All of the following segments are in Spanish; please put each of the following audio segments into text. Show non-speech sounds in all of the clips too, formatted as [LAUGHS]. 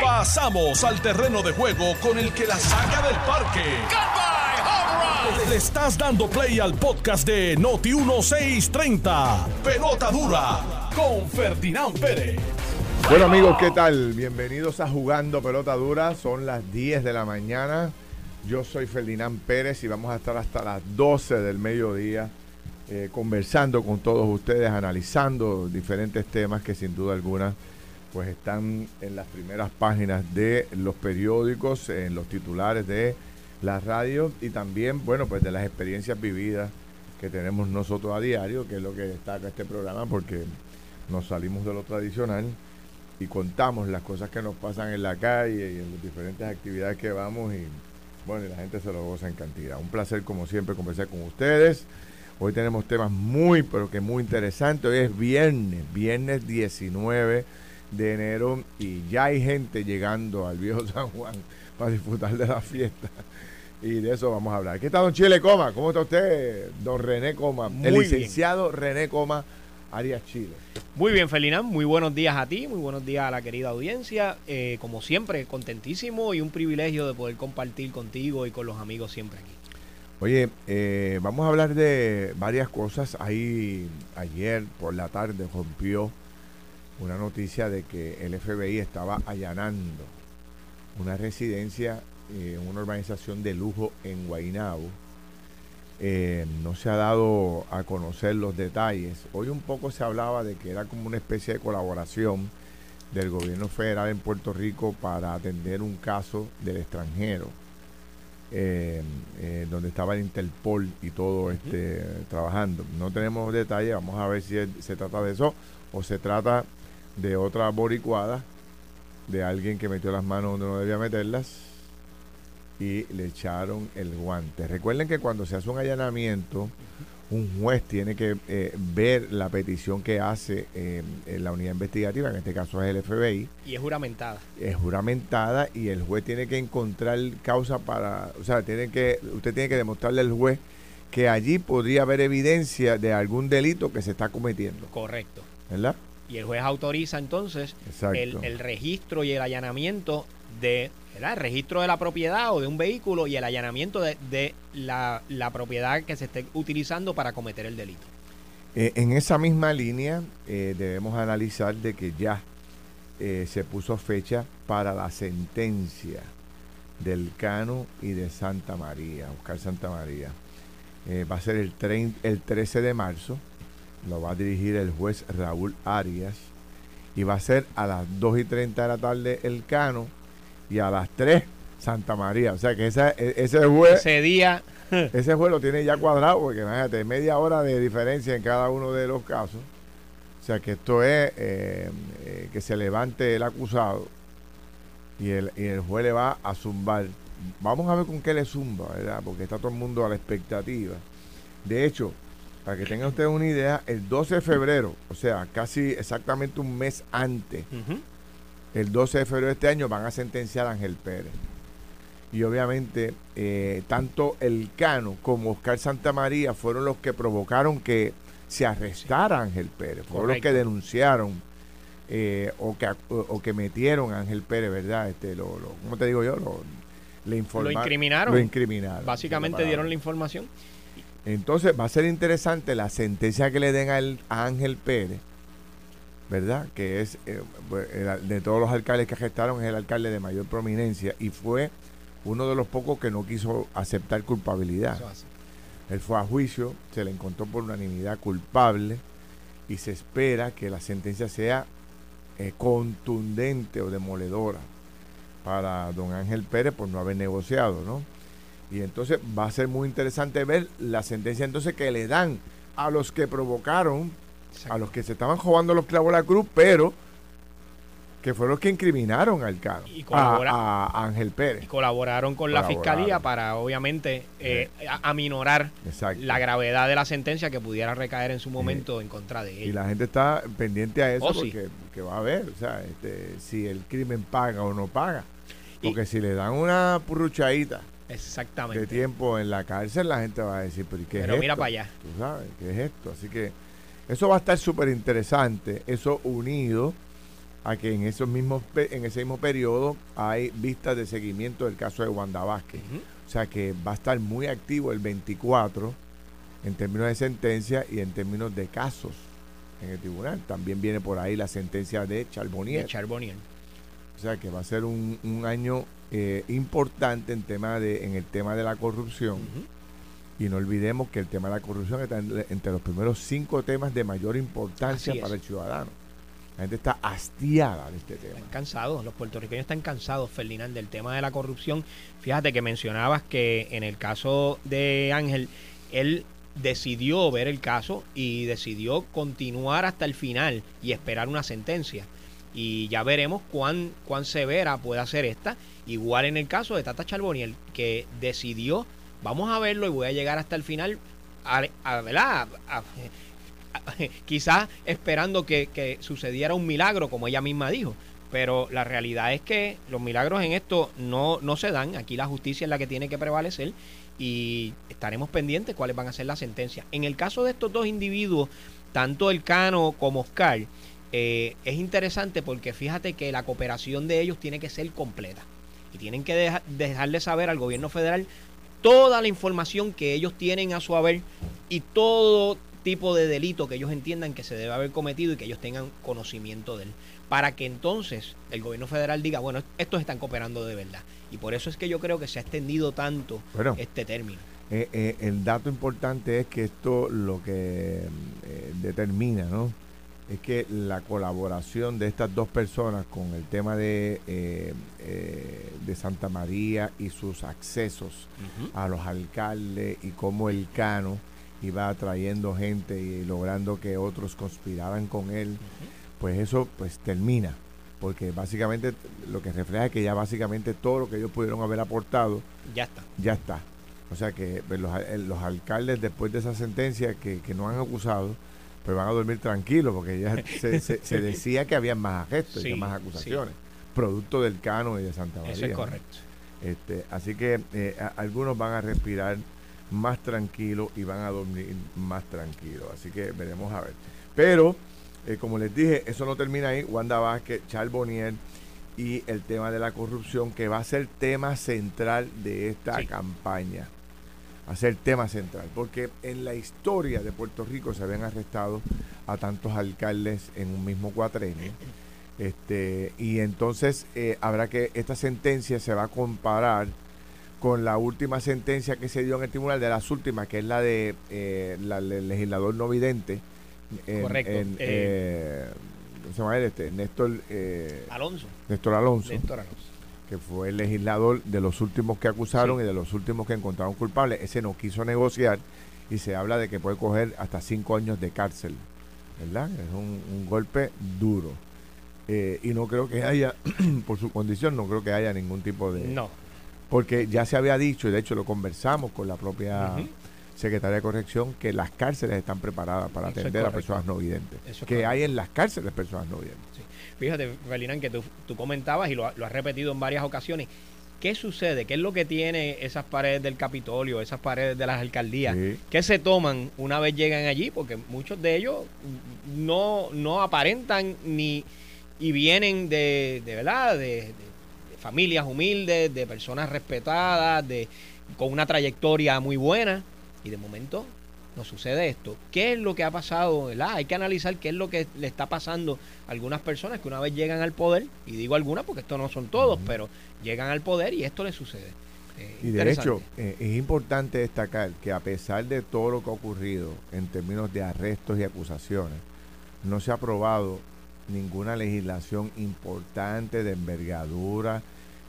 Pasamos al terreno de juego con el que la saca del parque. Le estás dando play al podcast de Noti 1630. Pelota dura con Ferdinand Pérez. Bueno amigos, ¿qué tal? Bienvenidos a Jugando Pelota Dura. Son las 10 de la mañana. Yo soy Ferdinand Pérez y vamos a estar hasta las 12 del mediodía eh, conversando con todos ustedes, analizando diferentes temas que sin duda alguna pues están en las primeras páginas de los periódicos, en los titulares de las radios y también, bueno, pues de las experiencias vividas que tenemos nosotros a diario, que es lo que destaca este programa, porque nos salimos de lo tradicional y contamos las cosas que nos pasan en la calle y en las diferentes actividades que vamos y bueno, y la gente se lo goza en cantidad. Un placer como siempre conversar con ustedes. Hoy tenemos temas muy, pero que muy interesantes. Hoy es viernes, viernes 19 de enero y ya hay gente llegando al viejo [LAUGHS] San Juan para disfrutar de la fiesta. Y de eso vamos a hablar. ¿Qué tal, don Chile Coma? ¿Cómo está usted, don René Coma? el licenciado René Coma Arias Chile. Muy bien, Felinán. Muy buenos días a ti, muy buenos días a la querida audiencia. Eh, como siempre, contentísimo y un privilegio de poder compartir contigo y con los amigos siempre aquí. Oye, eh, vamos a hablar de varias cosas. Ahí ayer por la tarde rompió una noticia de que el FBI estaba allanando una residencia en una organización de lujo en Guaynabo eh, no se ha dado a conocer los detalles. Hoy un poco se hablaba de que era como una especie de colaboración del gobierno federal en Puerto Rico para atender un caso del extranjero, eh, eh, donde estaba el Interpol y todo este, trabajando. No tenemos detalles, vamos a ver si se trata de eso o se trata de otra boricuada, de alguien que metió las manos donde no debía meterlas y le echaron el guante. Recuerden que cuando se hace un allanamiento, un juez tiene que eh, ver la petición que hace eh, en la unidad investigativa, en este caso es el FBI. Y es juramentada. Es juramentada y el juez tiene que encontrar causa para, o sea, tiene que, usted tiene que demostrarle al juez que allí podría haber evidencia de algún delito que se está cometiendo. Correcto. ¿Verdad? Y el juez autoriza entonces el, el registro y el allanamiento de el registro de la propiedad o de un vehículo y el allanamiento de, la, propiedad que se esté utilizando para cometer el delito. Eh, en esa misma línea eh, debemos analizar de que ya eh, se puso fecha para la sentencia del Cano y de Santa María, Oscar Santa María. va a ser el, el 13 de marzo, lo va a dirigir el juez Raúl Arias y va a ser a las 2 y 30 de la tarde el Cano y a las 3 Santa María. O sea que esa, e, ese juez. Ese día. [LAUGHS] ese juez lo tiene ya cuadrado, porque imagínate, media hora de diferencia en cada uno de los casos. O sea que esto es eh, eh, que se levante el acusado y el, y el juez le va a zumbar. Vamos a ver con qué le zumba, ¿verdad? Porque está todo el mundo a la expectativa. De hecho, para que tengan ustedes una idea, el 12 de febrero, o sea, casi exactamente un mes antes el 12 de febrero de este año van a sentenciar a Ángel Pérez. Y obviamente, eh, tanto el Cano como Oscar Santamaría fueron los que provocaron que se arrestara a Ángel Pérez. Fueron los que denunciaron eh, o, que, o, que metieron a Ángel Pérez, ¿verdad? Este, lo, lo ¿Cómo te digo yo? Lo, le lo incriminaron. Lo incriminaron. Básicamente dieron la información. Entonces va a ser interesante la sentencia que le den a Ángel Pérez ¿verdad? Que es, eh, de todos los alcaldes que arrestaron, es el alcalde de mayor prominencia y fue uno de los pocos que no quiso aceptar culpabilidad. Él fue a juicio, se le encontró por unanimidad culpable y se espera que la sentencia sea eh, contundente o demoledora para don Ángel Pérez por no haber negociado, ¿no? Y entonces va a ser muy interesante ver la sentencia entonces que le dan a los que provocaron a los que se estaban jugando los clavos de la cruz, pero que fueron los que incriminaron al Cano, a, Ángel Pérez. Y colaboraron con la fiscalía para, obviamente, eh, aminorar la gravedad de la sentencia que pudiera recaer en su momento en contra de ellos. Y la gente está pendiente a eso oh, porque que va a ver, o sea, este, si el crimen paga o no paga. Porque si le dan una purruchadita Exactamente. de tiempo en la cárcel, la gente va a decir, pero ¿qué pero es mira para allá. Tú sabes, ¿qué es esto? Así que eso va a estar súper interesante, eso unido a que en esos mismos en ese mismo periodo hay vistas de seguimiento del caso de Wanda Vázquez. O sea que va a estar muy activo el 24 en términos de sentencia y en términos de casos en el tribunal. También viene por ahí la sentencia de Charbonnier. Charbonnier. O sea que va a ser un, año eh, importante en, tema de, en el tema de la corrupción. Y no olvidemos que el tema de la corrupción está entre los primeros cinco temas de mayor importancia para el ciudadano. La gente está hastiada de este tema. Están cansados, los puertorriqueños están cansados, Ferdinand, del tema de la corrupción. Fíjate que mencionabas que en el caso de Ángel, él decidió ver el caso y decidió continuar hasta el final y esperar una sentencia. Y ya veremos cuán, cuán severa puede ser esta. Igual en el caso de Tata Charboniel, que decidió, vamos a verlo y voy a llegar hasta el final, a, [LAUGHS] quizás esperando que, que sucediera un milagro, como ella misma dijo. Pero la realidad es que los milagros en esto no, no se dan. Aquí la justicia es la que tiene que prevalecer y estaremos pendientes cuáles van a ser las sentencias. En el caso de estos dos individuos, tanto el Cano como Oscar, eh, es interesante porque fíjate que la cooperación de ellos tiene que ser completa y tienen que dejarle saber al gobierno federal toda la información que ellos tienen a su haber y todo tipo de delito que ellos entiendan que se debe haber cometido y que ellos tengan conocimiento de él. Para que entonces el gobierno federal diga, bueno, estos están cooperando de verdad. Y por eso es que yo creo que se ha extendido tanto este término. Eh, eh, el dato importante es que esto lo que eh, determina, ¿no? Es que la colaboración de estas dos personas con el tema de, de Santa María y sus accesos a los alcaldes y cómo el Cano iba atrayendo gente y logrando que otros conspiraran con él, pues eso pues termina porque básicamente lo que refleja es que ya básicamente todo lo que ellos pudieron haber aportado ya está. Ya está. O sea que pues, eh, los, alcaldes después de esa sentencia que, no han acusado, pues van a dormir tranquilos porque ya [LAUGHS] se, decía que había más arrestos y más acusaciones, producto del Cano y de Santa María. Eso es correcto. Este, así que eh, algunos van a respirar más tranquilos y van a dormir más tranquilos. Así que veremos a ver. Pero eh, como les dije, eso no termina ahí. Wanda Vázquez, Charles Bonnier y el tema de la corrupción, que va a ser tema central de esta campaña. A ser tema central, porque en la historia de Puerto Rico se habían arrestado a tantos alcaldes en un mismo cuatrenio. Este, y entonces eh, habrá que esta sentencia se va a comparar con la última sentencia que se dio en el tribunal de las últimas, que es la de eh, la, del legislador no vidente, Correcto. Eh, eh, ¿Cómo se llama Este, Néstor eh, Alonso. Néstor Alonso. Que fue el legislador de los últimos que acusaron y de los últimos que encontraron culpables. Ese no quiso negociar y se habla de que puede coger hasta cinco años de cárcel. ¿Verdad? Es un, golpe duro. y no creo que haya, [CLEARS THROAT] por su condición, no creo que haya ningún tipo de... No. Porque ya se había dicho, y de hecho lo conversamos con la propia Secretaría de Corrección, que las cárceles están preparadas para atender a personas no videntes. que hay en las cárceles personas no videntes. Fíjate, Ferdinand, que tú, comentabas y lo, has repetido en varias ocasiones. ¿Qué sucede? ¿Qué es lo que tiene esas paredes del Capitolio, esas paredes de las alcaldías? ¿Qué se toman una vez llegan allí? Porque muchos de ellos no, no aparentan ni y vienen de, de verdad, de, familias humildes, de personas respetadas, de con una trayectoria muy buena. Y de momento nos sucede esto. ¿Qué es lo que ha pasado? Hay que analizar qué es lo que le está pasando a algunas personas que una vez llegan al poder, y digo algunas porque estos no son todos, pero llegan al poder y esto les sucede. Eh, y de hecho, eh, es importante destacar que a pesar de todo lo que ha ocurrido en términos de arrestos y acusaciones, no se ha aprobado ninguna legislación importante de envergadura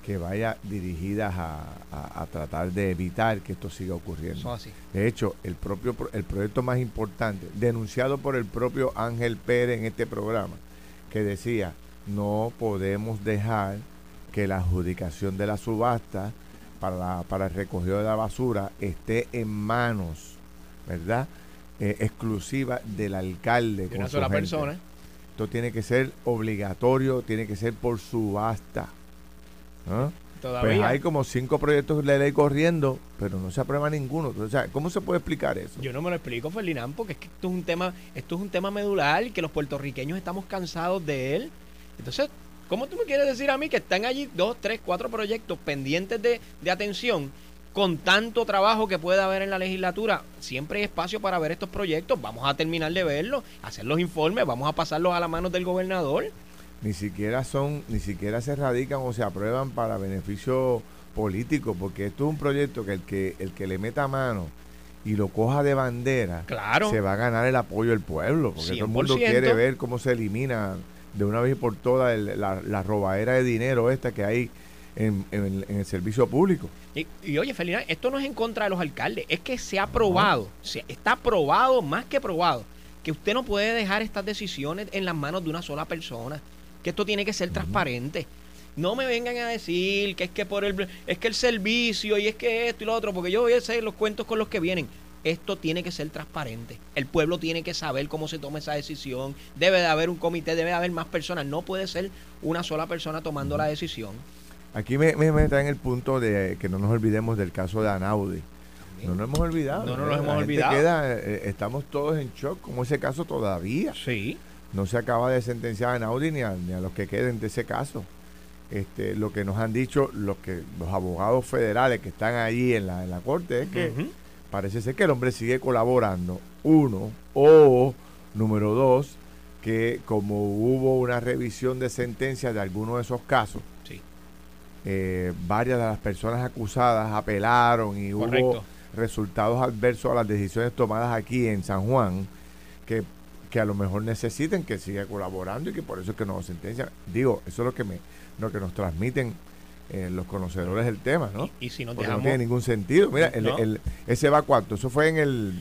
que vaya dirigidas a, tratar de evitar que esto siga ocurriendo. De hecho, el propio el proyecto más importante, denunciado por el propio Ángel Pérez en este programa, que decía, no podemos dejar que la adjudicación de la subasta para, para el recogido de la basura esté en manos, ¿verdad? Eh, exclusiva del alcalde. De una sola persona. Esto tiene que ser obligatorio, tiene que ser por subasta. Pues hay como cinco proyectos de ley corriendo, pero no se aprueba ninguno. O sea, ¿cómo se puede explicar eso? Yo no me lo explico, Ferdinand, porque es que esto es un tema, esto es un tema medular, que los puertorriqueños estamos cansados de él. Entonces, ¿cómo tú me quieres decir a mí que están allí dos, tres, cuatro proyectos pendientes de, de atención con tanto trabajo que puede haber en la legislatura, siempre hay espacio para ver estos proyectos. Vamos a terminar de verlos, hacer los informes, vamos a pasarlos a las manos del gobernador. Ni siquiera son, ni siquiera se radican o se aprueban para beneficio político, porque esto es un proyecto que el que, el que le meta mano y lo coja de bandera, claro. se va a ganar el apoyo del pueblo, porque todo el mundo quiere ver cómo se elimina de una vez por todas la, la robadera de dinero esta que hay en, el servicio público. Y, oye, Felina, esto no es en contra de los alcaldes, es que se ha probado, se, está probado, más que probado, que usted no puede dejar estas decisiones en las manos de una sola persona, que esto tiene que ser transparente. No me vengan a decir que es que por el es que el servicio y es que esto y lo otro, porque yo voy a hacer los cuentos con los que vienen. Esto tiene que ser transparente. El pueblo tiene que saber cómo se toma esa decisión. Debe de haber un comité, debe de haber más personas. No puede ser una sola persona tomando la decisión. Aquí me, me, me en el punto de que no nos olvidemos del caso de Anaudi. No nos hemos olvidado. No, nos hemos olvidado. Queda, eh, estamos todos en shock, como ese caso todavía. Sí. No se acaba de sentenciar a Anaudi ni a, ni a los que queden de ese caso. Este, lo que nos han dicho los que los abogados federales que están ahí en la, en la corte es que parece ser que el hombre sigue colaborando. Uno, o número dos, que como hubo una revisión de sentencia de algunos de esos casos, eh, varias de las personas acusadas apelaron y hubo resultados adversos a las decisiones tomadas aquí en San Juan que, que a lo mejor necesiten que siga colaborando y que por eso es que no sentencian. Digo, eso es lo que me lo que nos transmiten eh, los conocedores del tema, ¿no? Y, si no tiene ningún sentido. Mira, el, ese va cuánto, eso fue en el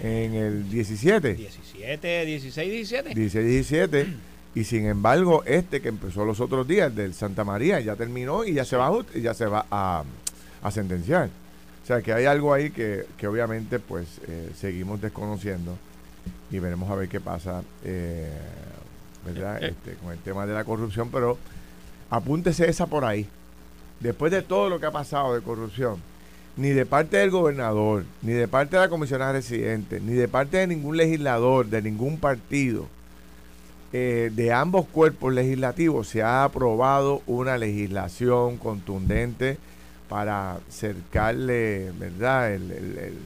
en el 17. 17, 16, 17. 16, 17. Y sin embargo, este que empezó los otros días, del Santa María, ya terminó y ya se va, a, ya se va a, sentenciar. O sea que hay algo ahí que, obviamente pues eh, seguimos desconociendo y veremos a ver qué pasa eh, ¿verdad? Eh, este, con el tema de la corrupción, pero apúntese esa por ahí. Después de todo lo que ha pasado de corrupción, ni de parte del gobernador, ni de parte de la comisionada residente, ni de parte de ningún legislador, de ningún partido, eh, de ambos cuerpos legislativos se ha aprobado una legislación contundente para cercarle, ¿verdad? El,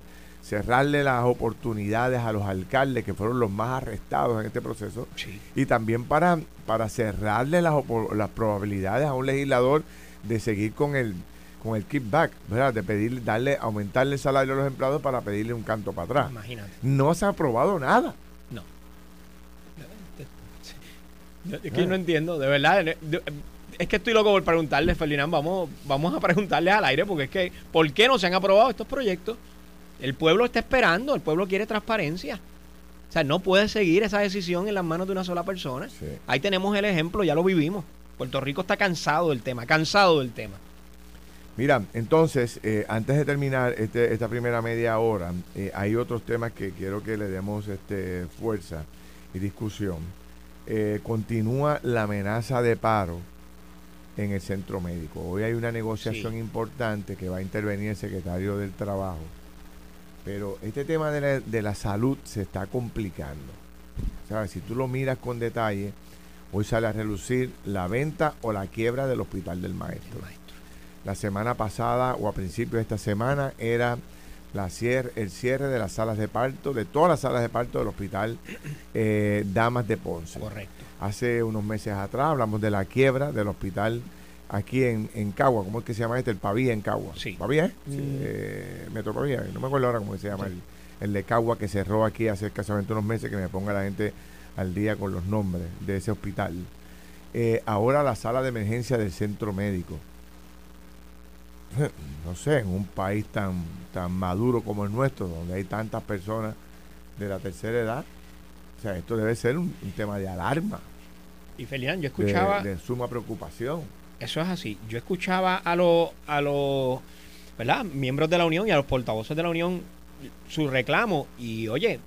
cerrarle las oportunidades a los alcaldes que fueron los más arrestados en este proceso y también para, para cerrarle las, las probabilidades a un legislador de seguir con el con el kickback, ¿verdad? De pedir, darle, aumentarle el salario a los empleados para pedirle un canto para atrás. Imagínate. No se ha aprobado nada. Es que no entiendo, de verdad. es que estoy loco por preguntarle, Ferdinand, vamos, vamos a preguntarle al aire, porque es que, ¿por qué no se han aprobado estos proyectos? El pueblo está esperando, el pueblo quiere transparencia. O sea, no puede seguir esa decisión en las manos de una sola persona. Ahí tenemos el ejemplo, ya lo vivimos. Puerto Rico está cansado del tema, cansado del tema. Mira, entonces, eh, antes de terminar este, esta primera media hora, eh, hay otros temas que quiero que le demos este, fuerza y discusión. Eh, continúa la amenaza de paro en el centro médico. Hoy hay una negociación importante que va a intervenir el secretario del Trabajo. Pero este tema de la, salud se está complicando. ¿Sabes? Si tú lo miras con detalle, hoy sale a relucir la venta o la quiebra del Hospital del Maestro. La semana pasada o a principios de esta semana era la el cierre de las salas de parto, de todas las salas de parto del hospital eh, Damas de Ponce. Correcto. Hace unos meses atrás hablamos de la quiebra del hospital aquí en, en Cagua, ¿cómo es que se llama este? El Pavía en Cagua. Sí. ¿Pavía? Eh? Sí, eh, Metro Pavía, no me acuerdo ahora cómo se llama el, el, de Cagua que cerró aquí hace escasamente unos meses, que me ponga la gente al día con los nombres de ese hospital. Eh, ahora la sala de emergencia del centro médico [LAUGHS] no sé, en un país tan, tan maduro como el nuestro, donde hay tantas personas de la tercera edad, o sea, esto debe ser un, tema de alarma. Y Felián, yo escuchaba... De, suma preocupación. Eso es así. Yo escuchaba a los, a. Miembros de la Unión y a los portavoces de la Unión su reclamo y, oye,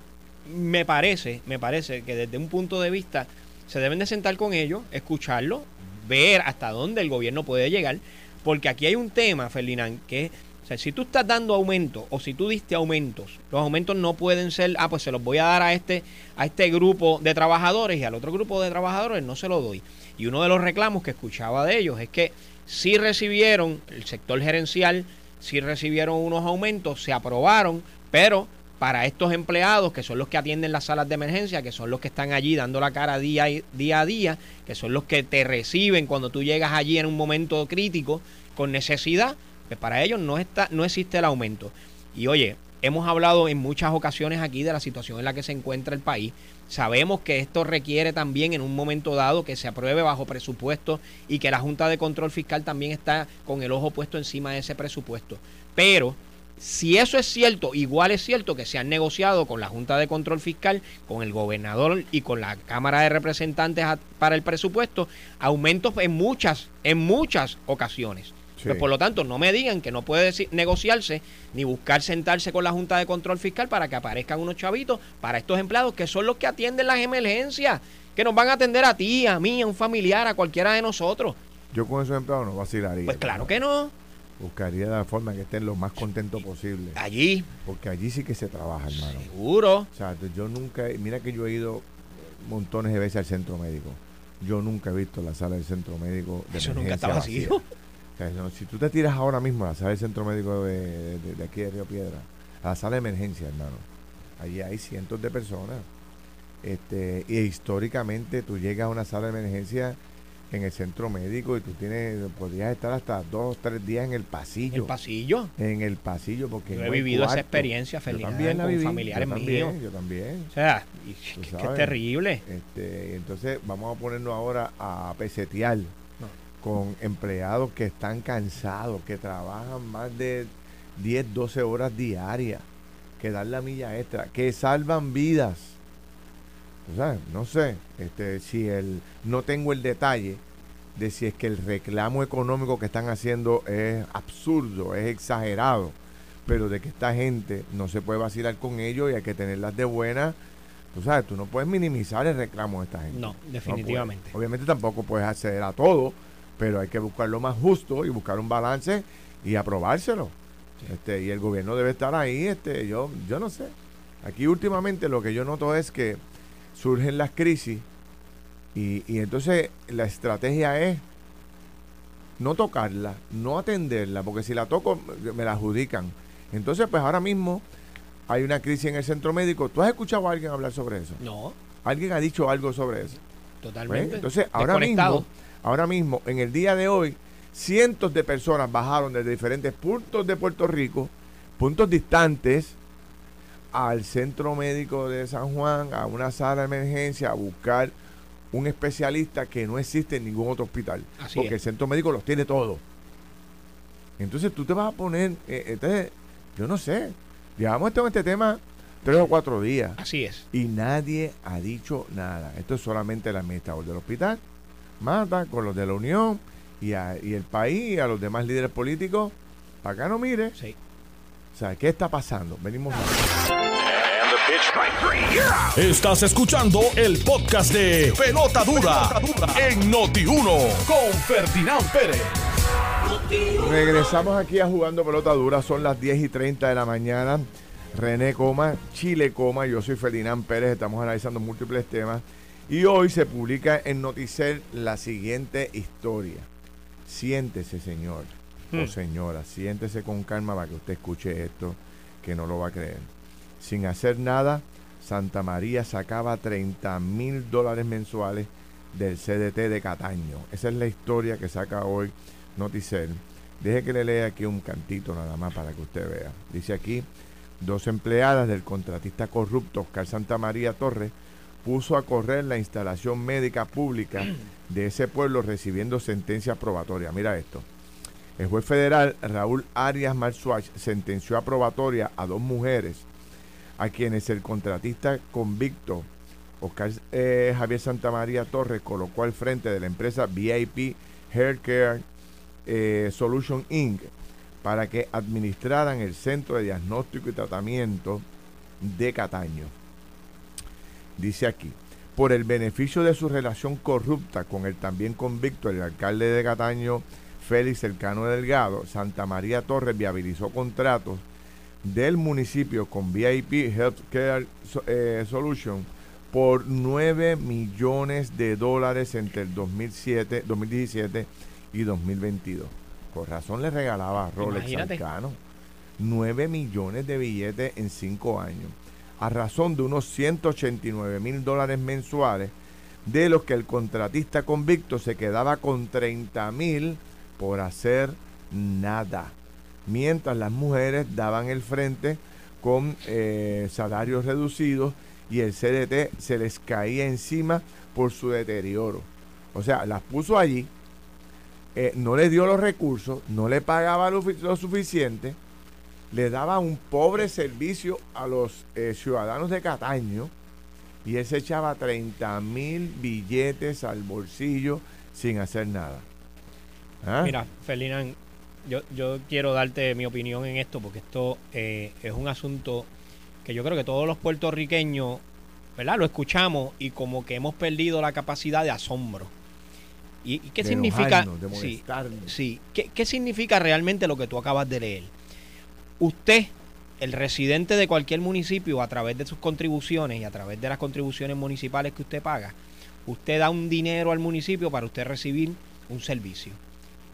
me parece, me parece que desde un punto de vista se deben de sentar con ellos, escucharlo, ver hasta dónde el gobierno puede llegar porque aquí hay un tema, Ferdinand, que O sea, si tú estás dando aumentos o si tú diste aumentos, los aumentos no pueden ser, ah, pues se los voy a dar a este, a este grupo de trabajadores y al otro grupo de trabajadores no se lo doy. Y uno de los reclamos que escuchaba de ellos es que si recibieron, el sector gerencial, si recibieron unos aumentos, se aprobaron, pero para estos empleados, que son los que atienden las salas de emergencia, que son los que están allí dando la cara día, día a día, que son los que te reciben cuando tú llegas allí en un momento crítico con necesidad, para ellos no, está, no existe el aumento. Y oye, hemos hablado en muchas ocasiones aquí de la situación en la que se encuentra el país. Sabemos que esto requiere también en un momento dado que se apruebe bajo presupuesto y que la Junta de Control Fiscal también está con el ojo puesto encima de ese presupuesto. Pero si eso es cierto, igual es cierto que se han negociado con la Junta de Control Fiscal, con el gobernador y con la Cámara de Representantes para el presupuesto, aumentos en muchas, en muchas ocasiones. Pues, por lo tanto, no me digan que no puede negociarse ni buscar sentarse con la Junta de Control Fiscal para que aparezcan unos chavitos para estos empleados que son los que atienden las emergencias, que nos van a atender a ti, a mí, a un familiar, a cualquiera de nosotros. Yo con esos empleados no vacilaría. Pues claro que no buscaría la forma que estén lo más contentos posible. Allí. Porque allí sí que se trabaja, hermano. Seguro. O sea, yo nunca, mira que yo he ido montones de veces al centro médico. Yo nunca he visto la sala del centro médico de Eso nunca está vacío. Si tú te tiras ahora mismo a la sala del centro médico de, de, aquí de Río Piedra, a la sala de emergencia, hermano, allí hay cientos de personas. Este, y históricamente tú llegas a una sala de emergencia en el centro médico y tú tienes, podrías estar hasta dos, tres días en el pasillo. ¿En el pasillo? En el pasillo, porque. Yo he vivido esa experiencia, feliz también la con familiares yo míos. Yo también. O sea, qué terrible. Este, entonces, vamos a ponernos ahora a pesetear con empleados que están cansados, que trabajan más de 10, 12 horas diarias, que dan la milla extra, que salvan vidas no sé este, si el, no tengo el detalle de si es que el reclamo económico que están haciendo es absurdo, es exagerado, pero de que esta gente no se puede vacilar con ellos y hay que tenerlas de buena. Tú sabes, tú no puedes minimizar el reclamo de esta gente. No, definitivamente. Obviamente tampoco puedes acceder a todo, pero hay que buscar lo más justo y buscar un balance y aprobárselo. Este, y el gobierno debe estar ahí, este, yo, yo no sé. Aquí últimamente lo que yo noto es que surgen las crisis y, entonces la estrategia es no tocarla, no atenderla, porque si la toco me la adjudican. Entonces, pues ahora mismo hay una crisis en el centro médico. ¿Tú has escuchado a alguien hablar sobre eso? No. ¿Alguien ha dicho algo sobre eso? Totalmente. Pues, entonces, ahora mismo, ahora mismo, en el día de hoy, cientos de personas bajaron desde diferentes puntos de Puerto Rico, puntos distantes, al centro médico de San Juan, a una sala de emergencia, a buscar un especialista que no existe en ningún otro hospital. porque el centro médico los tiene todos. Entonces tú te vas a poner, eh, entonces, yo no sé, llevamos este, este tema tres o cuatro días. Así es. Y nadie ha dicho nada. Esto es solamente el administrador del hospital, mata con los de la Unión y, y el país, y a los demás líderes políticos. Para acá no mire. Sí. O sea, ¿qué está pasando? Venimos. Estás escuchando el podcast de Pelota Dura, en Noti1 con Ferdinand Pérez. Regresamos aquí a Jugando Pelota Dura. Son las 10 y 30 de la mañana. René Coma, Chile Coma. Yo soy Ferdinand Pérez. Estamos analizando múltiples temas. Y hoy se publica en Noticel la siguiente historia. Siéntese, señor o hmm. señora. Siéntese con calma para que usted escuche esto, que no lo va a creer sin hacer nada, Santa María sacaba 30 mil dólares mensuales del CDT de Cataño. Esa es la historia que saca hoy Noticel. Deje que le lea aquí un cantito nada más para que usted vea. Dice aquí, dos empleadas del contratista corrupto Oscar Santa María Torres puso a correr la instalación médica pública de ese pueblo recibiendo sentencia probatoria. Mira esto. El juez federal Raúl Arias Marzuach sentenció a probatoria a dos mujeres a quienes el contratista convicto Oscar eh, Javier Santamaría Torres colocó al frente de la empresa VIP Healthcare eh, Solution Inc. para que administraran el centro de diagnóstico y tratamiento de Cataño. Dice aquí, por el beneficio de su relación corrupta con el también convicto, el alcalde de Cataño, Félix Cercano Delgado, Santa María Torres viabilizó contratos del municipio con VIP Healthcare eh, Solution por 9 millones de dólares entre el 2007, 2017 y 2022. Por razón le regalaba a Rolex Cercano 9 millones de billetes en 5 años, a razón de unos 189 mil dólares mensuales, de los que el contratista convicto se quedaba con 30 mil por hacer nada, mientras las mujeres daban el frente con eh, salarios reducidos y el CDT se les caía encima por su deterioro. O sea, las puso allí, eh, no le dio los recursos, no le pagaba lo, suficiente, le daba un pobre servicio a los eh, ciudadanos de Cataño y él se echaba 30 mil billetes al bolsillo sin hacer nada. ¿Ah? Mira, Ferdinand, yo, yo quiero darte mi opinión en esto porque esto eh, es un asunto que yo creo que todos los puertorriqueños, ¿verdad? Lo escuchamos y como que hemos perdido la capacidad de asombro. ¿Y, qué significa? sí, sí. ¿Qué, ¿Qué significa realmente lo que tú acabas de leer? Usted, el residente de cualquier municipio, a través de sus contribuciones y a través de las contribuciones municipales que usted paga, usted da un dinero al municipio para usted recibir un servicio.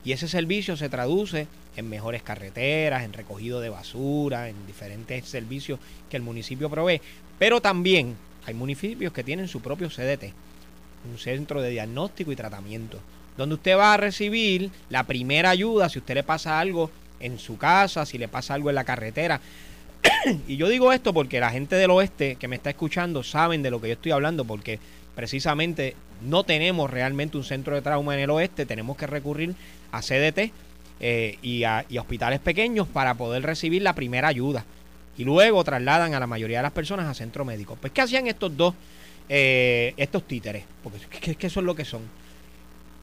Y ese servicio se traduce en mejores carreteras, en recogido de basura, en diferentes servicios que el municipio provee. Pero también hay municipios que tienen su propio CDT, un centro de diagnóstico y tratamiento, donde usted va a recibir la primera ayuda si usted le pasa algo en su casa, si le pasa algo en la carretera. [COUGHS] y yo digo esto porque la gente del oeste que me está escuchando saben de lo que yo estoy hablando, porque precisamente no tenemos realmente un centro de trauma en el oeste, tenemos que recurrir a CDT eh, y, a, hospitales pequeños para poder recibir la primera ayuda. Y luego trasladan a la mayoría de las personas a centro médico. Pues, ¿qué hacían estos dos, eh, estos títeres? Porque es que eso es lo que son.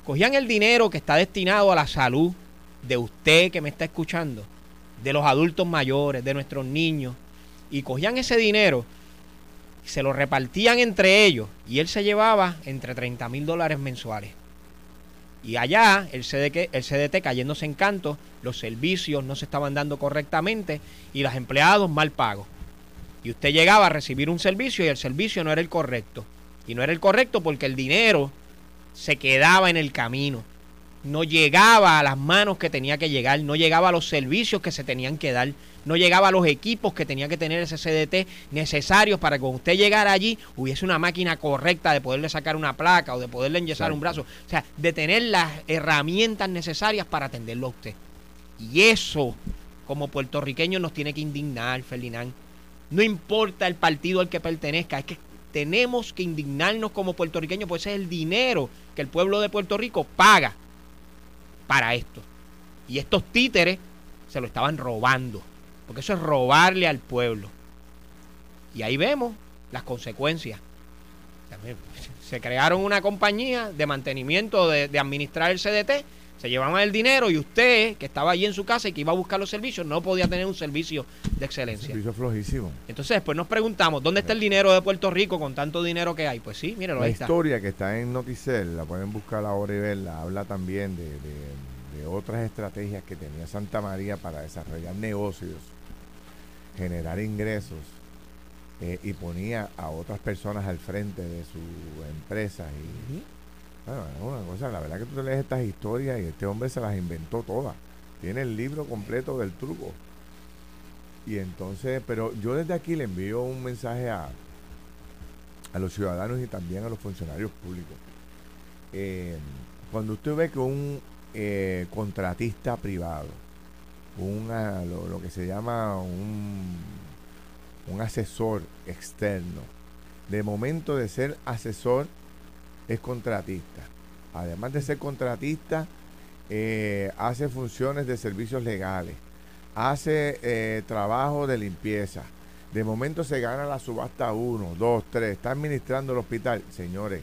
Cogían el dinero que está destinado a la salud de usted que me está escuchando, de los adultos mayores, de nuestros niños, y cogían ese dinero se lo repartían entre ellos, y él se llevaba entre 30 mil dólares mensuales. Y allá el CDT, el CDT cayéndose en canto, los servicios no se estaban dando correctamente y los empleados mal pagos. Y usted llegaba a recibir un servicio y el servicio no era el correcto. Y no era el correcto porque el dinero se quedaba en el camino. No llegaba a las manos que tenía que llegar, no llegaba a los servicios que se tenían que dar no llegaba a los equipos que tenía que tener ese CDT necesarios para que cuando usted llegara allí hubiese una máquina correcta de poderle sacar una placa o de poderle enyesar un brazo. O sea, de tener las herramientas necesarias para atenderlo a usted. Y eso, como puertorriqueños, nos tiene que indignar, Ferdinand. No importa el partido al que pertenezca, es que tenemos que indignarnos como puertorriqueños, pues ese es el dinero que el pueblo de Puerto Rico paga para esto. Y estos títeres se lo estaban robando. Porque eso es robarle al pueblo. Y ahí vemos las consecuencias. Se crearon una compañía de mantenimiento, de, administrar el CDT, se llevaban el dinero y usted, que estaba allí en su casa y que iba a buscar los servicios, no podía tener un servicio de excelencia. servicio flojísimo. Entonces, después nos preguntamos, ¿dónde está el dinero de Puerto Rico con tanto dinero que hay? Pues sí, míralo, la historia que está en Noticel, la pueden buscar ahora y verla, habla también de otras estrategias que tenía Santa María para desarrollar negocios generar ingresos eh, y ponía a otras personas al frente de su empresa. Y, bueno, una cosa, la verdad que tú te lees estas historias y este hombre se las inventó todas. Tiene el libro completo del truco. Y entonces, pero yo desde aquí le envío un mensaje a, a los ciudadanos y también a los funcionarios públicos. Eh, cuando usted ve que un eh, contratista privado lo, que se llama un, un asesor externo. De momento de ser asesor es contratista. Además de ser contratista, eh, hace funciones de servicios legales, hace eh, trabajo de limpieza. De momento se gana la subasta 1, 2, 3, está administrando el hospital. Señores,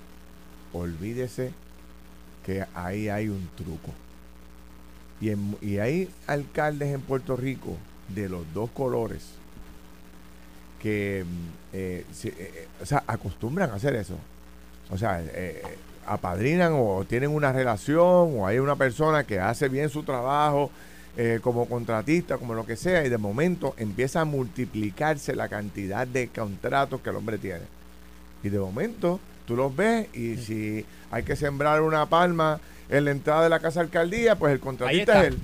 olvídese que ahí hay un truco. Y, hay alcaldes en Puerto Rico de los dos colores que mm, eh, eh, eh, acostumbran a hacer eso. O sea, apadrinan o tienen una relación o hay una persona que hace bien su trabajo eh, como contratista, como lo que sea, y de momento empieza a multiplicarse la cantidad de contratos que el hombre tiene. Y de momento tú los ves y si hay que sembrar una palma en la entrada de la casa alcaldía, pues el contratista es él.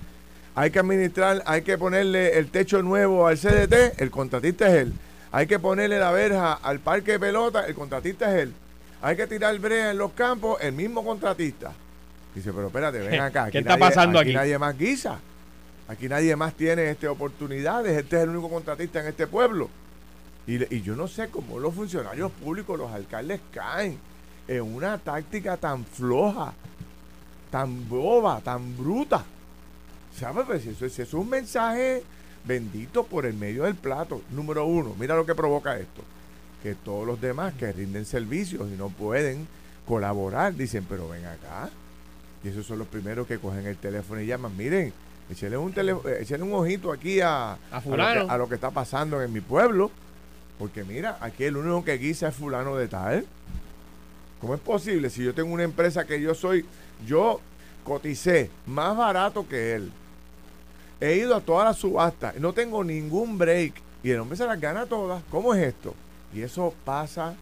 Hay que administrar, hay que ponerle el techo nuevo al CDT, el contratista es él. Hay que ponerle la verja al parque de pelota, el contratista es él. Hay que tirar brea en los campos, el mismo contratista. Dice, pero espérate, ven [LAUGHS] acá. ¿Qué está pasando aquí? Aquí nadie más guisa. Aquí nadie más tiene este, oportunidades. Este es el único contratista en este pueblo. Y, yo no sé cómo los funcionarios públicos, los alcaldes caen en una táctica tan floja, tan boba, tan bruta. ¿Sabes? Pues eso, eso es un mensaje bendito por el medio del plato. Número uno, mira lo que provoca esto. Que todos los demás que rinden servicios y no pueden colaborar, dicen, pero ven acá. Y esos son los primeros que cogen el teléfono y llaman, miren, Échale un, eh, un ojito aquí a, a, lo que, está pasando en mi pueblo. Porque mira, aquí el único que guisa es fulano de tal. ¿Cómo es posible? Si yo tengo una empresa que yo soy, yo coticé más barato que él. He ido a todas las subastas, no tengo ningún break y el hombre se las gana todas. ¿Cómo es esto? Y eso pasa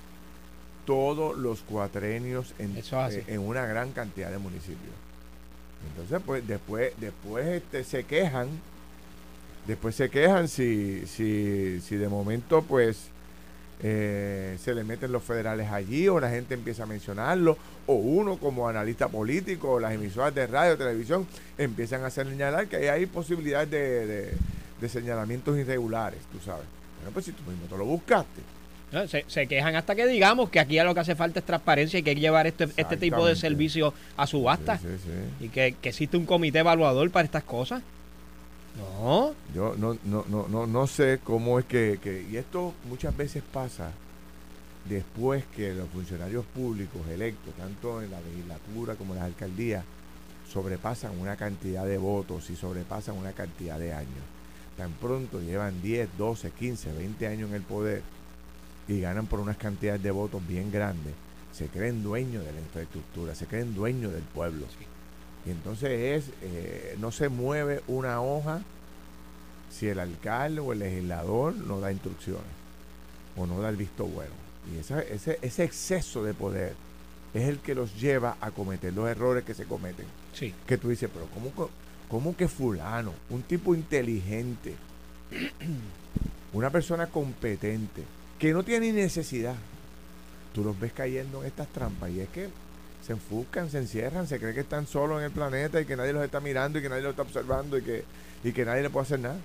todos los cuatrenios en, eh, en una gran cantidad de municipios. Entonces, pues después, después este, se quejan, después se quejan si, si, si de momento, pues, eh, se le meten los federales allí o la gente empieza a mencionarlo o uno como analista político o las emisoras de radio, televisión empiezan a señalar que hay posibilidades de, de señalamientos irregulares, tú sabes. Bueno, pues si tú mismo te lo buscaste se, quejan hasta que digamos que aquí a lo que hace falta es transparencia y que hay que llevar este, este tipo de servicio a subasta. Y que, existe un comité evaluador para estas cosas. No. Yo no, no, no, no, no sé cómo es que, que. Y esto muchas veces pasa después que los funcionarios públicos electos, tanto en la legislatura como en las alcaldías, sobrepasan una cantidad de votos y sobrepasan una cantidad de años. Tan pronto llevan 10, 12, 15, 20 años en el poder y ganan por unas cantidades de votos bien grandes, se creen dueños de la infraestructura, se creen dueños del pueblo. Y entonces es, eh, no se mueve una hoja si el alcalde o el legislador no da instrucciones o no da el visto bueno. Y ese, ese exceso de poder es el que los lleva a cometer los errores que se cometen. Sí. Que tú dices, pero ¿cómo, cómo que fulano, un tipo inteligente, [CLEARS THROAT] una persona competente, que no tiene necesidad. Tú los ves cayendo en estas trampas y es que se enfuscan, se encierran, se cree que están solos en el planeta y que nadie los está mirando y que nadie los está observando y que, y que nadie le puede hacer nada.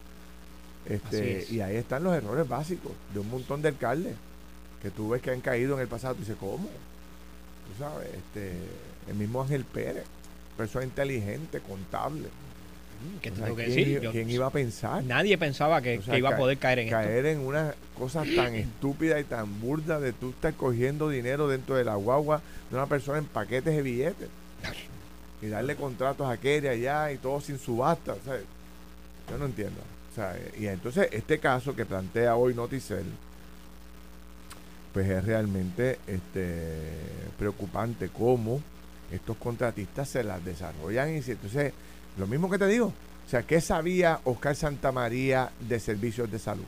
Este, y ahí están los errores básicos de un montón de alcaldes que tú ves que han caído en el pasado. Tú dices, ¿cómo? Tú sabes, este, el mismo Ángel Pérez, persona inteligente, contable ¿quién, iba a pensar? Nadie pensaba que, iba a poder caer en caer en una cosa tan estúpida y tan burda de tú estar cogiendo dinero dentro de la guagua de una persona en paquetes de billetes y darle contratos a aquel y allá y todo sin subasta. Yo no entiendo. y entonces este caso que plantea hoy Noticel, pues es realmente este preocupante cómo estos contratistas se las desarrollan y si entonces lo mismo que te digo. O sea, ¿qué sabía Oscar Santamaría de servicios de salud?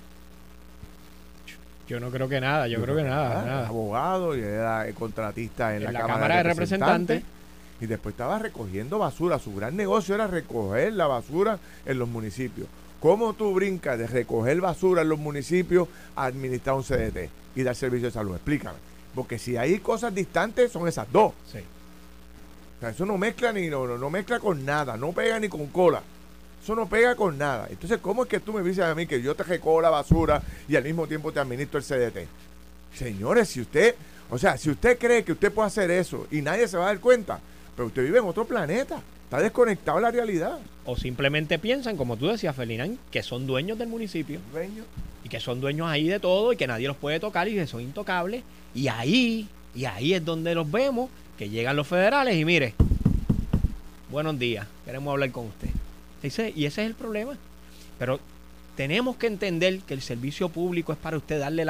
Yo no creo que nada, yo, creo que nada, Abogado y era contratista en, la, Cámara, de, Representantes. Y después estaba recogiendo basura. Su gran negocio era recoger la basura en los municipios. ¿Cómo tú brincas de recoger basura en los municipios a administrar un CDT y dar servicio de salud? Explícame. Porque si hay cosas distantes, son esas dos. Sí eso no mezcla ni no, no, mezcla con nada, no pega ni con cola. Eso no pega con nada. Entonces, ¿cómo es que tú me dices a mí que yo te recojo la basura y al mismo tiempo te administro el CDT? Señores, si usted, o sea, si usted cree que usted puede hacer eso y nadie se va a dar cuenta, pero usted vive en otro planeta, está desconectado de la realidad. O simplemente piensan, como tú decías, Felinán, que son dueños del municipio. Dueños. Y que son dueños ahí de todo y que nadie los puede tocar y que son intocables. Y ahí, y ahí es donde los vemos que llegan los federales y mire, buenos días, queremos hablar con usted. y ese es el problema. Pero tenemos que entender que el servicio público es para usted darle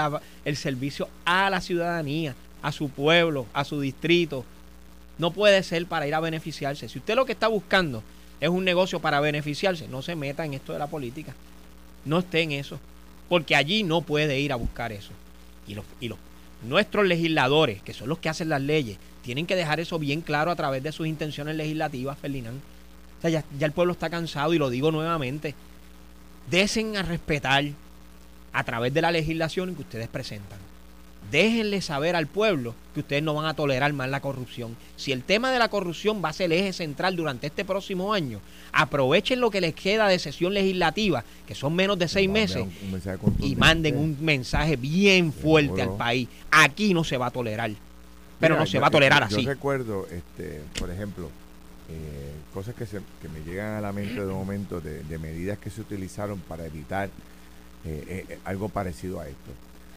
el servicio a la ciudadanía, a su pueblo, a su distrito. No puede ser para ir a beneficiarse. Si usted lo que está buscando es un negocio para beneficiarse, no se meta en esto de la política. No esté en eso. Porque allí no puede ir a buscar eso. Y los, y los nuestros legisladores, que son los que hacen las leyes, tienen que dejar eso bien claro a través de sus intenciones legislativas, Ferdinand. O sea, ya, ya el pueblo está cansado y lo digo nuevamente. Desen a respetar a través de la legislación que ustedes presentan déjenle saber al pueblo que ustedes no van a tolerar más la corrupción. Si el tema de la corrupción va a ser el eje central durante este próximo año, aprovechen lo que les queda de sesión legislativa, que son menos de seis meses, y manden un mensaje bien fuerte al país. Aquí no se va a tolerar, pero no se va a tolerar así. Yo recuerdo, este, por ejemplo, eh, cosas que, se, que me llegan a la mente de momento de, medidas que se utilizaron para evitar eh, eh, algo parecido a esto.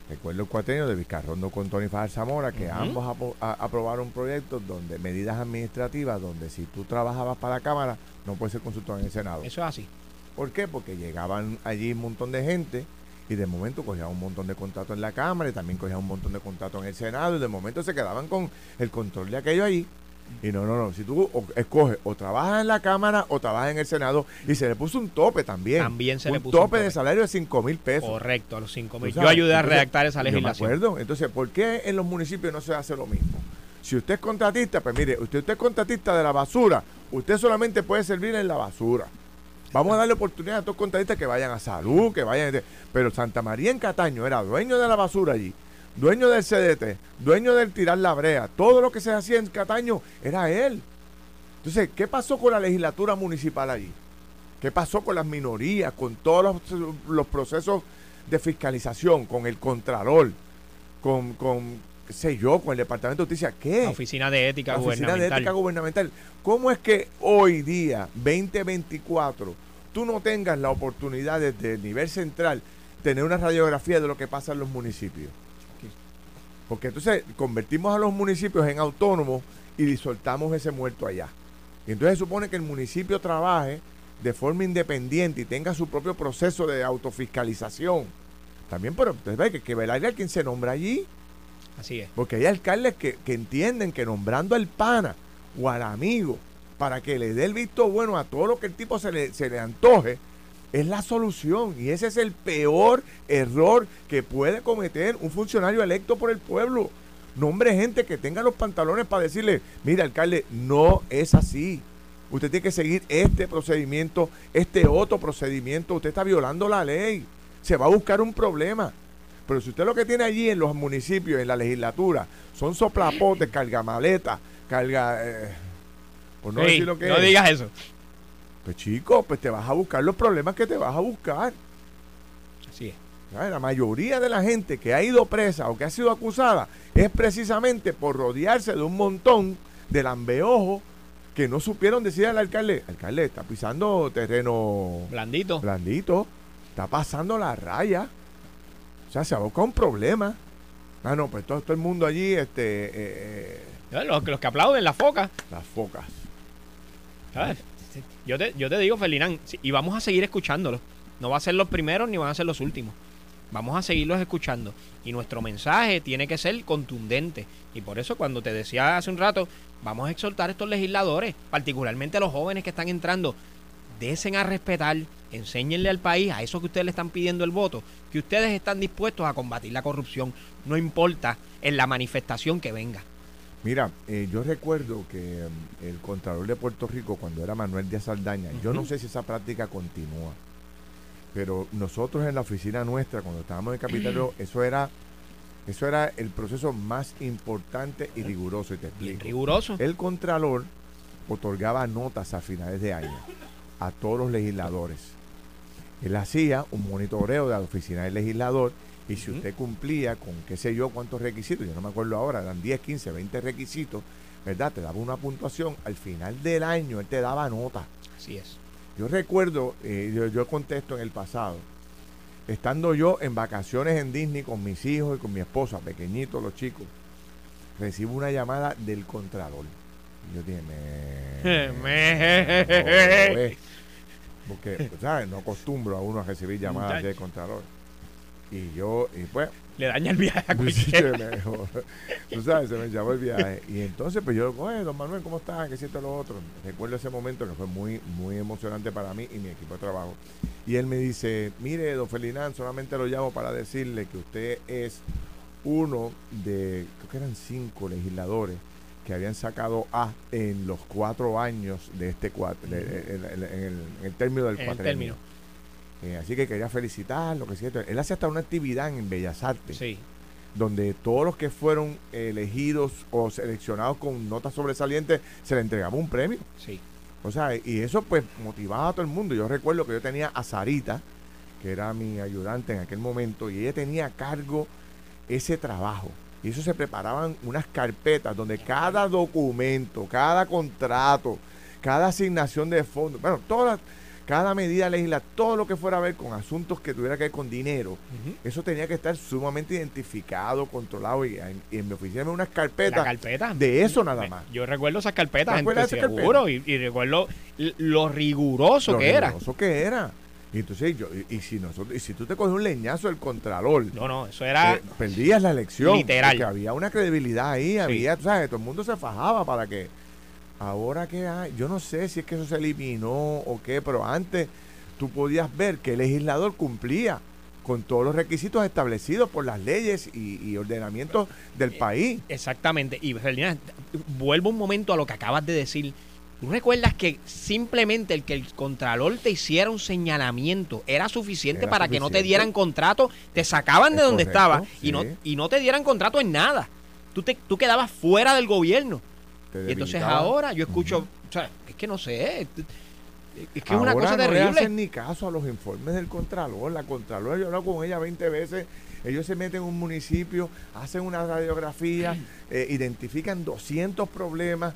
Recuerdo el cuatrienio de Vizcarrondo con Tony Fajar Zamora, que ambos aprobaron proyectos donde medidas administrativas, donde si tú trabajabas para la Cámara, no puedes ser consultor en el Senado. Eso es así. ¿Por qué? Porque llegaban allí un montón de gente y de momento cogían un montón de contratos en la Cámara y también cogían un montón de contratos en el Senado y de momento se quedaban con el control de aquello allí. Y no, no, no. Si tú escoges o trabajas en la Cámara o trabajas en el Senado, y se le puso un tope también. También se un le puso tope un tope de salario de 5 mil pesos. Correcto, a los 5 mil. Yo ayudé a redactar esa legislación. de acuerdo. Entonces, ¿por qué en los municipios no se hace lo mismo? Si usted es contratista, pues mire, usted, usted es contratista de la basura, usted solamente puede servir en la basura. Vamos a darle oportunidad a los contratistas que vayan a salud, que vayan. Pero Santa María en Cataño era dueño de la basura allí dueño del CDT, dueño del tirar la brea, todo lo que se hacía en Cataño era él. Entonces, ¿qué pasó con la legislatura municipal allí? ¿Qué pasó con las minorías, con todos los, procesos de fiscalización, con el contralor, con, con, qué sé yo, con el Departamento de Justicia? ¿Qué? La Oficina de Ética la Gubernamental. Oficina de Ética Gubernamental. ¿Cómo es que hoy día, 2024, tú no tengas la oportunidad desde el nivel central tener una radiografía de lo que pasa en los municipios? Porque entonces convertimos a los municipios en autónomos y disoltamos ese muerto allá. Y entonces supone que el municipio trabaje de forma independiente y tenga su propio proceso de autofiscalización. También, pero ustedes ven que, que velarle a quien se nombra allí. Así es. Porque hay alcaldes que, entienden que nombrando al pana o al amigo para que le dé el visto bueno a todo lo que el tipo se le, se le antoje, es la solución y ese es el peor error que puede cometer un funcionario electo por el pueblo. Nombre gente que tenga los pantalones para decirle, mira alcalde, no es así. Usted tiene que seguir este procedimiento, este otro procedimiento. Usted está violando la ley. Se va a buscar un problema. Pero si usted lo que tiene allí en los municipios, en la legislatura, son soplapotes, carga maleta, carga... Eh, por no decir lo que no digas eso. Pues chico, pues te vas a buscar los problemas que te vas a buscar. Así es. La mayoría de la gente que ha ido presa o que ha sido acusada es precisamente por rodearse de un montón de lambeojos que no supieron decir al alcalde, alcalde, está pisando terreno blandito. Blandito. Está pasando la raya. O sea, se ha buscado un problema. Ah, no, pues todo, el mundo allí, este... Eh, eh, los, los, que aplauden, las focas. Las focas. ¿Sabes? Yo te, yo te digo, Felinán, y vamos a seguir escuchándolos. No va a ser los primeros ni van a ser los últimos. Vamos a seguirlos escuchando. Y nuestro mensaje tiene que ser contundente. Y por eso cuando te decía hace un rato, vamos a exhortar a estos legisladores, particularmente a los jóvenes que están entrando, desen a respetar, enséñenle al país, a eso que ustedes le están pidiendo el voto, que ustedes están dispuestos a combatir la corrupción, no importa en la manifestación que venga. Mira, eh, yo recuerdo que mm, el Contralor de Puerto Rico, cuando era Manuel Díaz Saldaña, yo no sé si esa práctica continúa, pero nosotros en la oficina nuestra, cuando estábamos en Capitolio, eso era eso era el proceso más importante y riguroso. Y te riguroso. El Contralor otorgaba notas a finales de año a todos los legisladores. Él hacía un monitoreo de la oficina del legislador y si usted cumplía con qué sé yo cuántos requisitos, yo no me acuerdo ahora, eran 10, 15, 20 requisitos, ¿verdad? Te daba una puntuación, al final del año él te daba nota. Así es. Yo recuerdo, eh, yo, yo contesto en el pasado, estando yo en vacaciones en Disney con mis hijos y con mi esposa, pequeñitos los chicos, recibo una llamada del Contralor. yo dije, me... [LAUGHS] [LAUGHS] porque, ¿sabes? No acostumbro a uno a recibir llamadas del Contralor. Y yo, y pues... Le daña el viaje a [LAUGHS] [LAUGHS] Tú sabes, se me llamó el viaje. Y entonces, pues yo, oye, don Manuel, ¿cómo estás? ¿Qué siento lo otro? Recuerdo ese momento que fue muy, muy emocionante para mí y mi equipo de trabajo. Y él me dice, mire, don Felinán, solamente lo llamo para decirle que usted es uno de, creo que eran cinco legisladores que habían sacado A en los cuatro años de este cuatro, en, el, término del cuatro. Eh, así que quería felicitarlo, que cierto. Él hace hasta una actividad en Bellas Artes. Donde todos los que fueron elegidos o seleccionados con notas sobresalientes se le entregaba un premio. Sí. O sea, y eso pues motivaba a todo el mundo. Yo recuerdo que yo tenía a Sarita, que era mi ayudante en aquel momento, y ella tenía a cargo ese trabajo. Y eso se preparaban unas carpetas donde cada documento, cada contrato, cada asignación de fondos, bueno, todas cada medida legislativa, todo lo que fuera a ver con asuntos que tuviera que ver con dinero, eso tenía que estar sumamente identificado, controlado y, en, mi oficina me unas carpetas carpeta? de eso nada más. Yo recuerdo esas carpetas, en seguro, y, recuerdo lo riguroso que era. Lo riguroso que era. Y entonces yo, y, si nosotros, y si tú te coges un leñazo del contralor, no, no, eso era eh, perdías la elección. Literal. Porque había una credibilidad ahí, había, sabes, todo el mundo se fajaba para que ahora que hay, yo no sé si es que eso se eliminó o qué, pero antes tú podías ver que el legislador cumplía con todos los requisitos establecidos por las leyes y, ordenamientos del eh, país. Exactamente. Y vuelvo un momento a lo que acabas de decir. ¿Tú recuerdas que simplemente el que el contralor te hiciera un señalamiento era suficiente para que no te dieran contrato? Te sacaban de donde estaba y, no, y no te dieran contrato en nada. Tú, te, tú quedabas fuera del gobierno. Y entonces ahora yo escucho, o sea, es que no sé, es que es una cosa terrible. No hacen ni caso a los informes del Contralor. La Contralor, yo he hablado con ella 20 veces. Ellos se meten en un municipio, hacen una radiografía, eh, identifican 200 problemas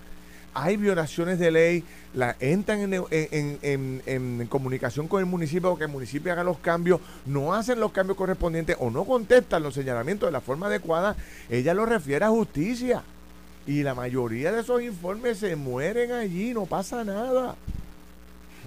hay violaciones de ley, la, entran en, comunicación con el municipio, que el municipio haga los cambios, no hacen los cambios correspondientes o no contestan los señalamientos de la forma adecuada, ella lo refiere a justicia. Y la mayoría de esos informes se mueren allí, no pasa nada.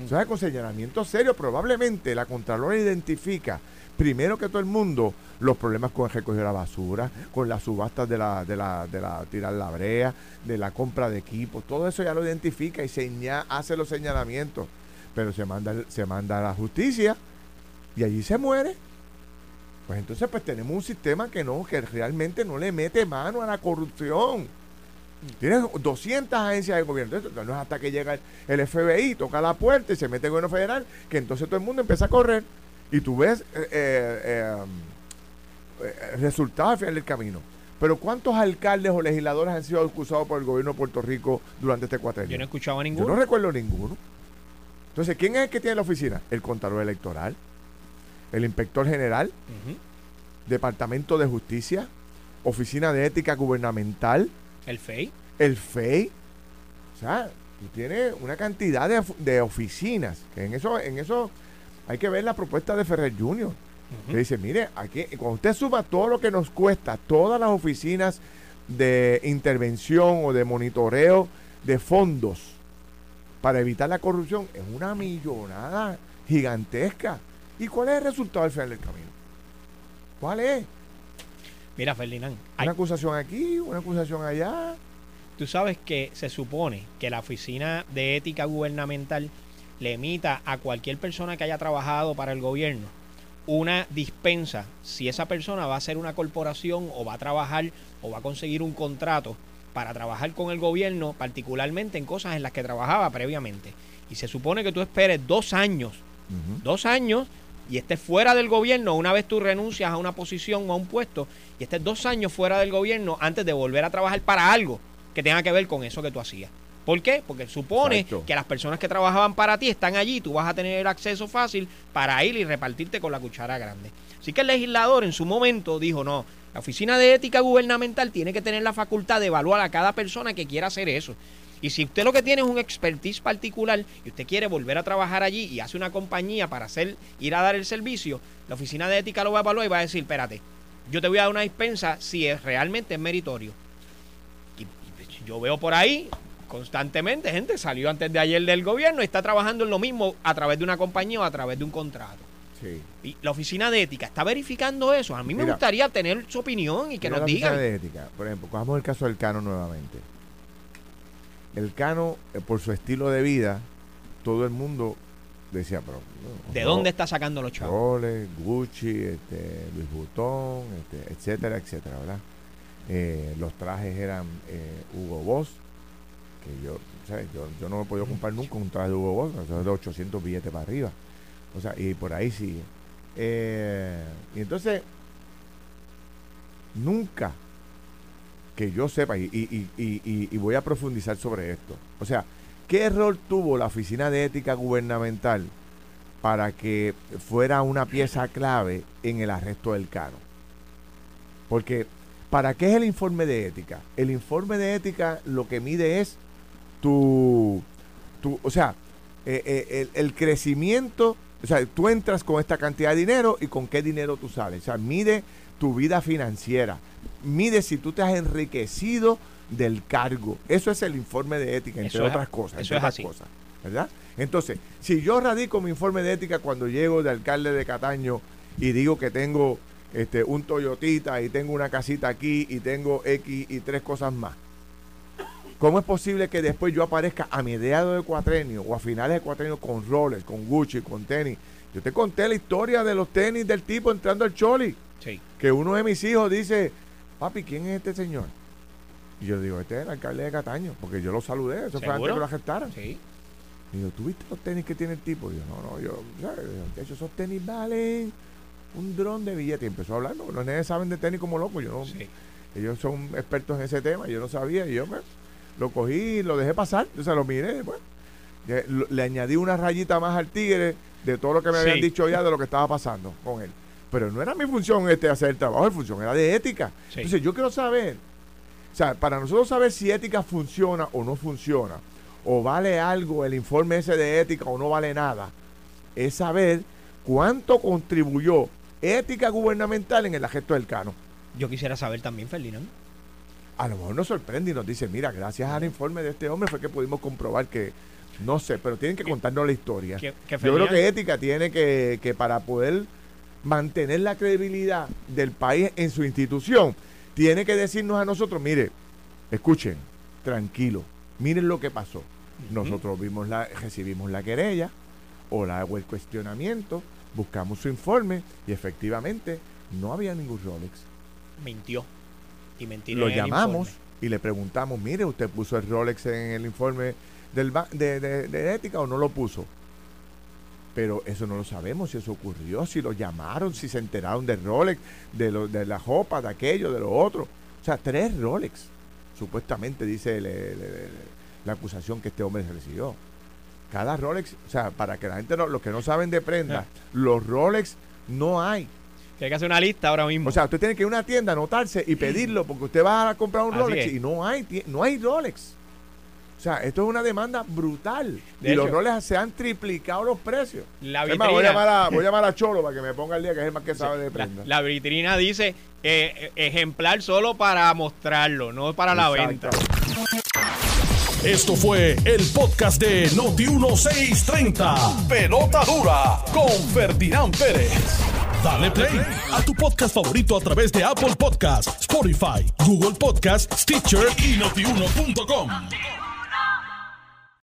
O sea, con señalamientos serios, probablemente la Contralora identifica primero que todo el mundo los problemas con el recoger la basura, con las subastas de la, de la, de la tirar la brea, de la compra de equipos, todo eso ya lo identifica y señala, hace los señalamientos. Pero se manda, se manda a la justicia y allí se muere. Pues entonces pues tenemos un sistema que no, que realmente no le mete mano a la corrupción. Tienes 200 agencias de gobierno. Entonces, no es hasta que llega el, FBI, toca la puerta y se mete el gobierno federal, que entonces todo el mundo empieza a correr. Y tú ves eh, eh, eh, resultados al final del camino. Pero ¿cuántos alcaldes o legisladores han sido acusados por el gobierno de Puerto Rico durante este cuatrenio? Yo no he escuchado a ninguno. Yo no recuerdo ninguno. Entonces, ¿quién es el que tiene la oficina? El contador electoral, el inspector general, Departamento de Justicia, Oficina de Ética Gubernamental. El FEI. El FEI. O sea, tú tienes una cantidad de, de oficinas, que en eso, en eso hay que ver la propuesta de Ferrer Jr., que dice, mire, aquí, cuando usted suma todo lo que nos cuesta, todas las oficinas de intervención o de monitoreo de fondos para evitar la corrupción, es una millonada gigantesca. ¿Y cuál es el resultado al final del camino? ¿Cuál es? Mira, Ferdinand. Una acusación aquí, una acusación allá. Tú sabes que se supone que la Oficina de Ética Gubernamental le emita a cualquier persona que haya trabajado para el gobierno una dispensa si esa persona va a ser una corporación o va a trabajar o va a conseguir un contrato para trabajar con el gobierno, particularmente en cosas en las que trabajaba previamente. Y se supone que tú esperes dos años, dos años, y estés fuera del gobierno una vez tú renuncias a una posición o a un puesto, y estés dos años fuera del gobierno antes de volver a trabajar para algo que tenga que ver con eso que tú hacías. ¿Por qué? Porque supone que las personas que trabajaban para ti están allí, tú vas a tener acceso fácil para ir y repartirte con la cuchara grande. Así que el legislador en su momento dijo, no, la Oficina de Ética Gubernamental tiene que tener la facultad de evaluar a cada persona que quiera hacer eso. Y si usted lo que tiene es un expertise particular y usted quiere volver a trabajar allí y hace una compañía para hacer, ir a dar el servicio, la Oficina de Ética lo va a evaluar y va a decir, espérate, yo te voy a dar una dispensa si es realmente meritorio. y yo veo por ahí constantemente, gente salió antes de ayer del gobierno y está trabajando en lo mismo a través de una compañía o a través de un contrato. Y la oficina de ética está verificando eso. A mí me gustaría tener su opinión y que nos digan. de ética, por ejemplo, cojamos el caso del Cano nuevamente. El Cano, eh, por su estilo de vida, todo el mundo decía, pero... ¿De dónde está sacando los chavos? Gucci, este, Luis Vuitton, este, etcétera, etcétera, ¿verdad? Eh, los trajes eran eh, Hugo Boss, que yo, yo, yo, no he podido comprar nunca un traje de Hugo Boss, de 800 billetes para arriba. O sea, y por ahí sigue. Y entonces, nunca que yo sepa, y, y, y, y, voy a profundizar sobre esto. O sea, ¿qué error tuvo la Oficina de Ética Gubernamental para que fuera una pieza clave en el arresto del caro? Porque, ¿para qué es el informe de ética? El informe de ética lo que mide es tu, tu o sea, eh, eh, el, el crecimiento o sea, tú entras con esta cantidad de dinero y con qué dinero tú sales. O sea, mide tu vida financiera. Mide si tú te has enriquecido del cargo. Eso es el informe de ética, entre otras cosas. Eso es así. cosas. ¿Verdad? Entonces, si yo radico mi informe de ética cuando llego de alcalde de Cataño y digo que tengo este, un Toyotita y tengo una casita aquí y tengo X y tres cosas más, ¿Cómo es posible que después yo aparezca a mediados de cuatrenio o a finales de cuatrenio con roles, con Gucci, con tenis? Yo te conté la historia de los tenis del tipo entrando al Choli. Sí. Que uno de mis hijos dice, papi, ¿quién es este señor? Y yo digo, este es el alcalde de Cataño, porque yo lo saludé, eso fue antes que lo aceptaran. Sí. Y yo, ¿tú viste los tenis que tiene el tipo? Y yo, no, no, yo, de hecho, esos tenis valen un dron de billete. Y empezó a hablar, no, los nenes saben de tenis como locos. Yo no, Ellos son expertos en ese tema, yo no sabía. Y yo, me, lo cogí, lo dejé pasar, o sea, lo miré, pues. Le, añadí una rayita más al tigre de todo lo que me habían dicho ya de lo que estaba pasando con él. Pero no era mi función este hacer el trabajo, la función era de ética. Entonces yo quiero saber, o sea, para nosotros saber si ética funciona o no funciona, o vale algo el informe ese de ética o no vale nada, es saber cuánto contribuyó ética gubernamental en el gesto del cano. Yo quisiera saber también, Ferdinand a lo mejor nos sorprende y nos dice, mira, gracias al informe de este hombre fue que pudimos comprobar que, no sé, pero tienen que contarnos la historia. Yo creo que ética tiene que, que para poder mantener la credibilidad del país en su institución, tiene que decirnos a nosotros, mire, escuchen, tranquilo, miren lo que pasó. Nosotros vimos la, recibimos la querella o, la, o el cuestionamiento, buscamos su informe y efectivamente no había ningún Rolex. Mintió. Lo llamamos y le preguntamos, mire, ¿usted puso el Rolex en el informe del de, de, ética o no lo puso? Pero eso no lo sabemos, si eso ocurrió, si lo llamaron, si se enteraron del Rolex, de, lo, de la ropa, de aquello, de lo otro. O sea, tres Rolex, supuestamente dice la acusación que este hombre recibió. Cada Rolex, o sea, para que la gente, no, los que no saben de prenda, [LAUGHS] los Rolex no hay hay que hacer una lista ahora mismo. O sea, usted tiene que ir a una tienda, anotarse y [CLEARS THROAT] pedirlo, porque usted va a comprar un Rolex y no hay, no hay Rolex. O sea, esto es una demanda brutal. y los Rolex se han triplicado los precios. La vitrina, voy, a llamar a, voy a [LAUGHS] llamar a Cholo para que me ponga el día, que es el más que sabe de prenda. La, vitrina dice eh, ejemplar solo para mostrarlo, no para la venta. Esto fue el podcast de Noti1630. Pelota dura con Ferdinand Pérez. Dale play a tu podcast favorito a través de Apple Podcasts, Spotify, Google Podcasts, Stitcher y notiuno.com.